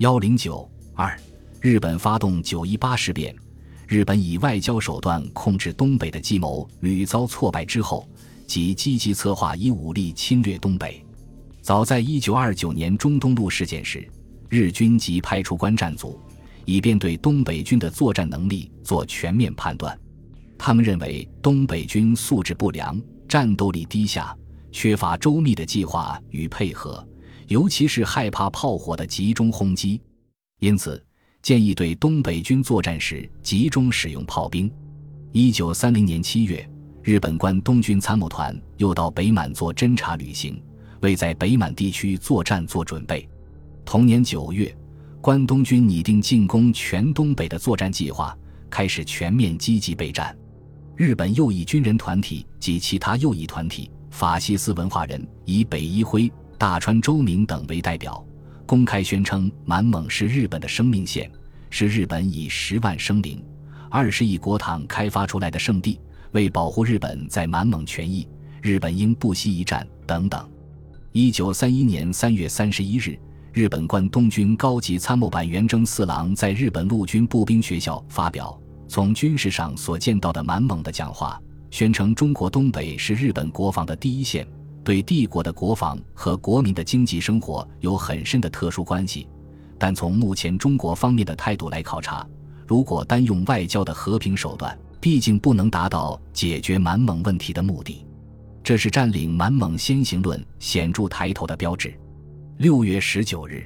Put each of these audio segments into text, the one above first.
幺零九二，日本发动九一八事变。日本以外交手段控制东北的计谋屡遭挫败之后，即积极策划以武力侵略东北。早在一九二九年中东路事件时，日军即派出观战组，以便对东北军的作战能力做全面判断。他们认为东北军素质不良，战斗力低下，缺乏周密的计划与配合。尤其是害怕炮火的集中轰击，因此建议对东北军作战时集中使用炮兵。一九三零年七月，日本关东军参谋团又到北满做侦察旅行，为在北满地区作战做准备。同年九月，关东军拟定进攻全东北的作战计划，开始全面积极备战。日本右翼军人团体及其他右翼团体、法西斯文化人以北一辉。大川周明等为代表，公开宣称满蒙是日本的生命线，是日本以十万生灵、二十亿国帑开发出来的圣地。为保护日本在满蒙权益，日本应不惜一战等等。一九三一年三月三十一日，日本关东军高级参谋板垣征四郎在日本陆军步兵学校发表从军事上所见到的满蒙的讲话，宣称中国东北是日本国防的第一线。对帝国的国防和国民的经济生活有很深的特殊关系，但从目前中国方面的态度来考察，如果单用外交的和平手段，毕竟不能达到解决满蒙问题的目的。这是占领满蒙先行论显著抬头的标志。六月十九日，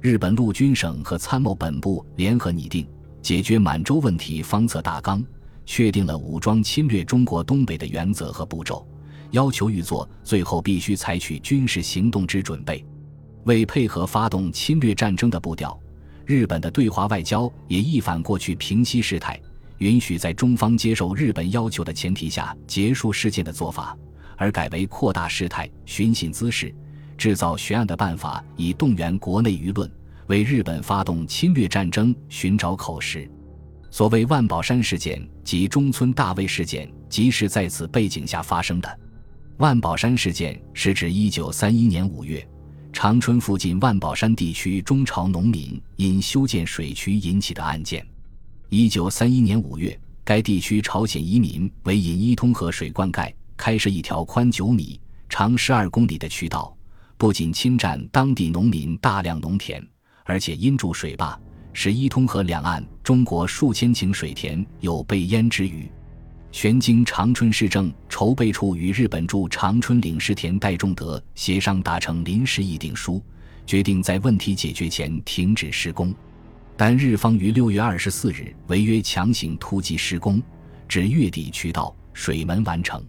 日本陆军省和参谋本部联合拟定解决满洲问题方策大纲，确定了武装侵略中国东北的原则和步骤。要求预作最后必须采取军事行动之准备，为配合发动侵略战争的步调，日本的对华外交也一反过去平息事态、允许在中方接受日本要求的前提下结束事件的做法，而改为扩大事态、寻衅滋事、制造悬案的办法，以动员国内舆论，为日本发动侵略战争寻找口实。所谓万宝山事件及中村大尉事件，即是在此背景下发生的。万宝山事件是指一九三一年五月，长春附近万宝山地区中朝农民因修建水渠引起的案件。一九三一年五月，该地区朝鲜移民为引伊通河水灌溉，开设一条宽九米、长十二公里的渠道，不仅侵占当地农民大量农田，而且因筑水坝，使伊通河两岸中国数千顷水田有被淹之虞。玄经长春市政筹备处与日本驻长春领事田代仲德协商达成临时议定书，决定在问题解决前停止施工。但日方于六月二十四日违约强行突击施工，至月底渠道水门完成。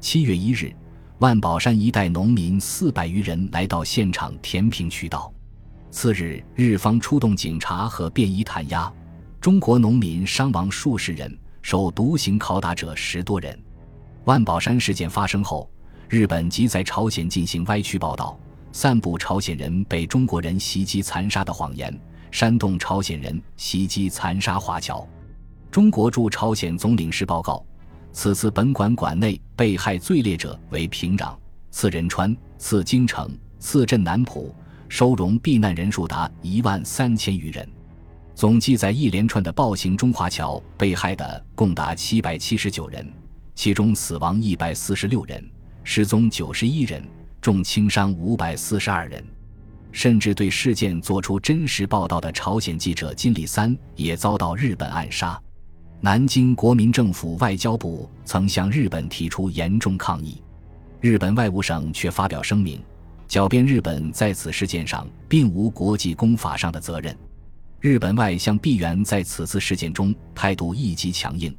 七月一日，万宝山一带农民四百余人来到现场填平渠道。次日，日方出动警察和便衣弹压，中国农民伤亡数十人。受独行拷打者十多人。万宝山事件发生后，日本即在朝鲜进行歪曲报道，散布朝鲜人被中国人袭击残杀的谎言，煽动朝鲜人袭击残杀华侨。中国驻朝鲜总领事报告，此次本馆馆内被害最烈者为平壤、次仁川、次京城、次镇南浦，收容避难人数达一万三千余人。总计在一连串的暴行中，华侨被害的共达七百七十九人，其中死亡一百四十六人，失踪九十一人，重轻伤五百四十二人。甚至对事件做出真实报道的朝鲜记者金立三也遭到日本暗杀。南京国民政府外交部曾向日本提出严重抗议，日本外务省却发表声明，狡辩日本在此事件上并无国际公法上的责任。日本外相毕原在此次事件中态度一极强硬，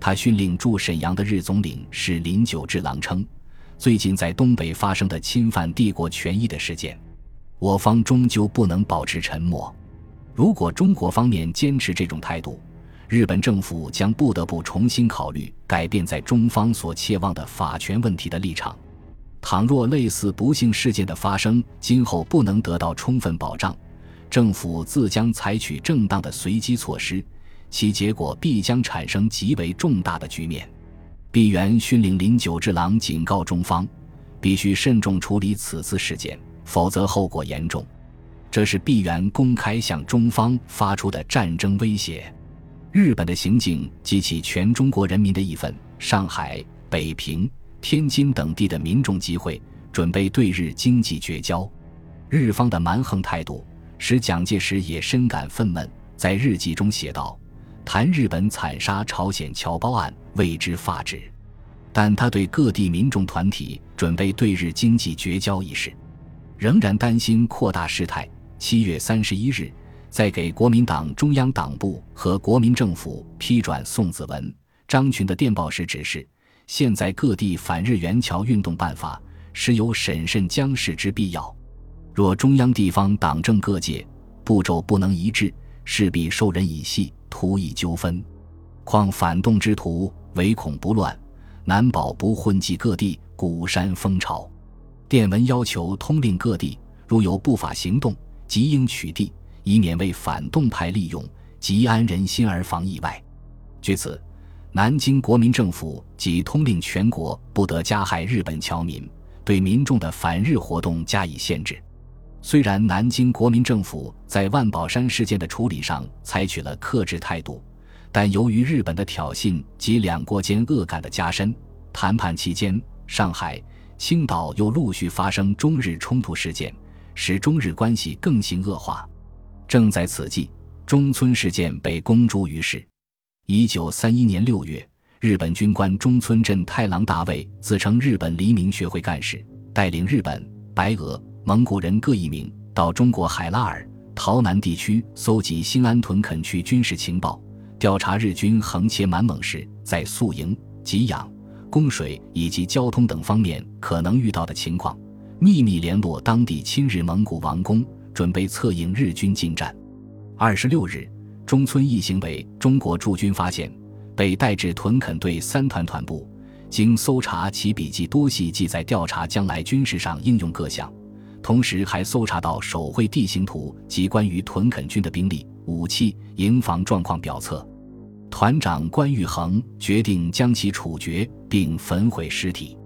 他训令驻沈阳的日总领事林久治郎称：“最近在东北发生的侵犯帝国权益的事件，我方终究不能保持沉默。如果中国方面坚持这种态度，日本政府将不得不重新考虑改变在中方所切望的法权问题的立场。倘若类似不幸事件的发生今后不能得到充分保障。”政府自将采取正当的随机措施，其结果必将产生极为重大的局面。毕原训令林久之郎警告中方，必须慎重处理此次事件，否则后果严重。这是必然公开向中方发出的战争威胁。日本的行径激起全中国人民的义愤，上海、北平、天津等地的民众集会，准备对日经济绝交。日方的蛮横态度使蒋介石也深感愤懑，在日记中写道：“谈日本惨杀朝鲜侨胞案，为之发指。”但他对各地民众团体准备对日经济绝交一事，仍然担心扩大事态。七月三十一日。在给国民党中央党部和国民政府批转宋子文、张群的电报时指示：现在各地反日援侨运动办法，实有审慎将事之必要。若中央地方党政各界步骤不能一致，势必受人以戏，徒以纠纷。况反动之徒唯恐不乱，难保不混迹各地，鼓山风潮。电文要求通令各地，如有不法行动，即应取缔。以免为反动派利用，即安人心而防意外。据此，南京国民政府即通令全国不得加害日本侨民，对民众的反日活动加以限制。虽然南京国民政府在万宝山事件的处理上采取了克制态度，但由于日本的挑衅及两国间恶感的加深，谈判期间，上海、青岛又陆续发生中日冲突事件，使中日关系更形恶化。正在此际，中村事件被公诸于世。一九三一年六月，日本军官中村镇太郎大卫自称日本黎明学会干事，带领日本、白俄、蒙古人各一名到中国海拉尔、洮南地区搜集新安屯垦区军事情报，调查日军横切满蒙时在宿营、给养、供水以及交通等方面可能遇到的情况，秘密联络当地亲日蒙古王公。准备策应日军进战。二十六日，中村一行为中国驻军发现，被带至屯垦队三团团部，经搜查其笔记多系记载调查将来军事上应用各项，同时还搜查到手绘地形图及关于屯垦军的兵力、武器、营房状况表册。团长关玉衡决定将其处决并焚毁尸体。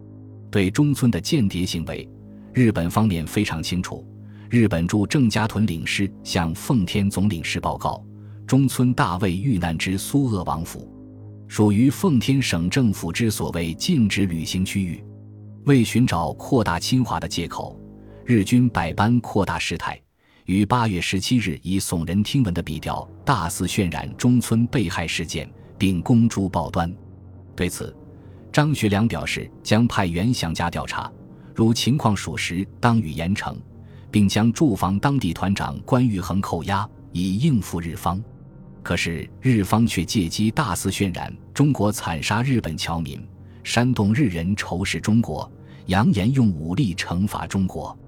对中村的间谍行为，日本方面非常清楚。日本驻郑家屯领事向奉天总领事报告，中村大尉遇难之苏鄂王府，属于奉天省政府之所谓禁止旅行区域。为寻找扩大侵华的借口，日军百般扩大事态，于八月十七日以耸人听闻的笔调大肆渲染中村被害事件，并公诸报端。对此，张学良表示将派员详加调查，如情况属实，当予严惩。并将驻防当地团长关玉衡扣押，以应付日方。可是日方却借机大肆渲染中国惨杀日本侨民，煽动日人仇视中国，扬言用武力惩罚中国。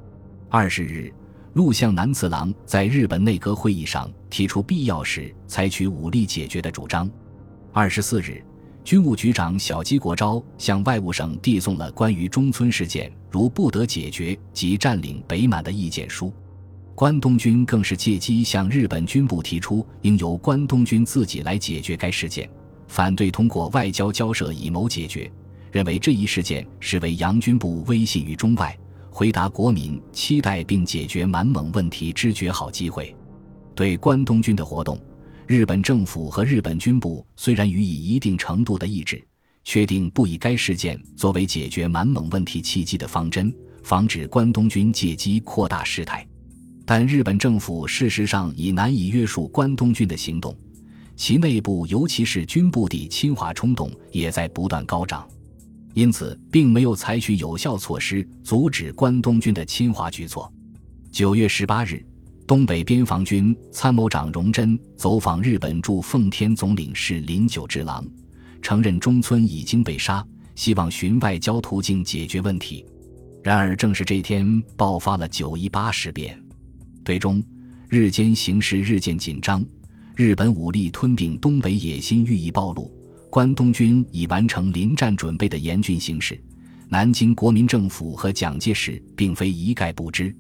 二十日，陆相南次郎在日本内阁会议上提出必要时采取武力解决的主张。二十四日。军务局长小矶国昭向外务省递送了关于中村事件如不得解决即占领北满的意见书。关东军更是借机向日本军部提出应由关东军自己来解决该事件，反对通过外交交涉以谋解决，认为这一事件是为洋军部威信于中外、回答国民期待并解决满蒙问题之绝好机会。对关东军的活动。日本政府和日本军部虽然予以一定程度的抑制，确定不以该事件作为解决满蒙问题契机的方针，防止关东军借机扩大事态，但日本政府事实上已难以约束关东军的行动，其内部尤其是军部的侵华冲动也在不断高涨，因此并没有采取有效措施阻止关东军的侵华举措。九月十八日。东北边防军参谋长荣臻走访日本驻奉天总领事林久之郎，承认中村已经被杀，希望寻外交途径解决问题。然而，正是这天爆发了九一八事变，最终日间形势日渐紧张，日本武力吞并东北野心日益暴露，关东军已完成临战准备的严峻形势，南京国民政府和蒋介石并非一概不知。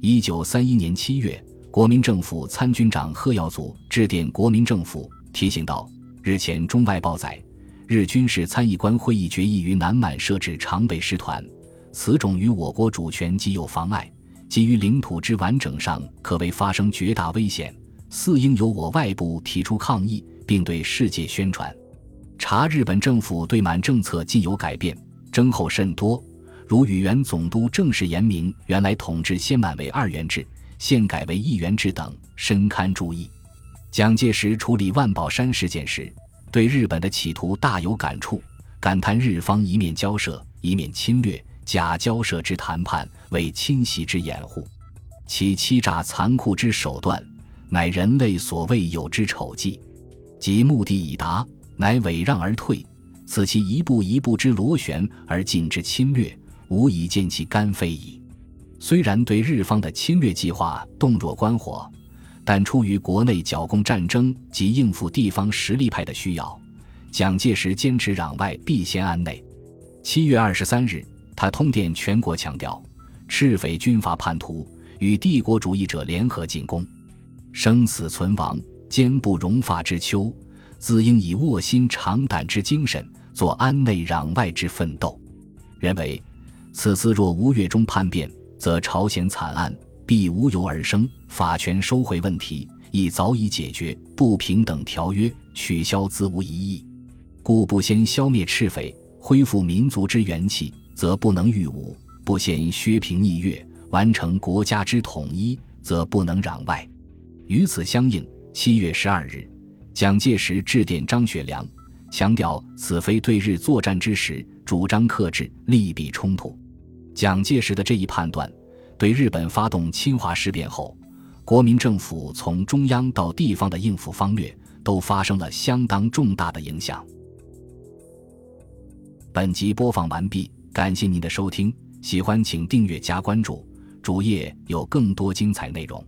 一九三一年七月，国民政府参军长贺耀祖致电国民政府，提醒道：“日前中外报载，日军事参议官会议决议于南满设置常备师团，此种与我国主权极有妨碍，基于领土之完整上可谓发生绝大危险，四应由我外部提出抗议，并对世界宣传。查日本政府对满政策近有改变，征后甚多，如宇原总督正式言明原来统治先满为二元制，现改为一元制等，深堪注意。蒋介石处理万宝山事件时，对日本的企图大有感触，感叹日方一面交涉，一面侵略。假交涉之谈判为侵袭之掩护，其欺诈残酷之手段，乃人类所未有之丑迹。即目的已达，乃委让而退，此其一步一步之螺旋而进之侵略，无以见其干非矣。虽然对日方的侵略计划洞若观火，但出于国内剿共战争及应付地方实力派的需要，蒋介石坚持攘外必先安内。七月二十三日。他通电全国，强调赤匪军阀叛徒与帝国主义者联合进攻，生死存亡，坚不容发之秋，自应以卧薪尝胆之精神，做安内攘外之奋斗。认为此次若吴越中叛变，则朝鲜惨案必无由而生，法权收回问题亦早已解决，不平等条约取消自无疑义，故不先消灭赤匪，恢复民族之元气。则不能御侮，不先削平逆越，完成国家之统一，则不能攘外。与此相应，七月十二日，蒋介石致电张学良，强调此非对日作战之时，主张克制，利弊冲突。蒋介石的这一判断，对日本发动侵华事变后，国民政府从中央到地方的应付方略，都发生了相当重大的影响。本集播放完毕。感谢您的收听，喜欢请订阅加关注，主页有更多精彩内容。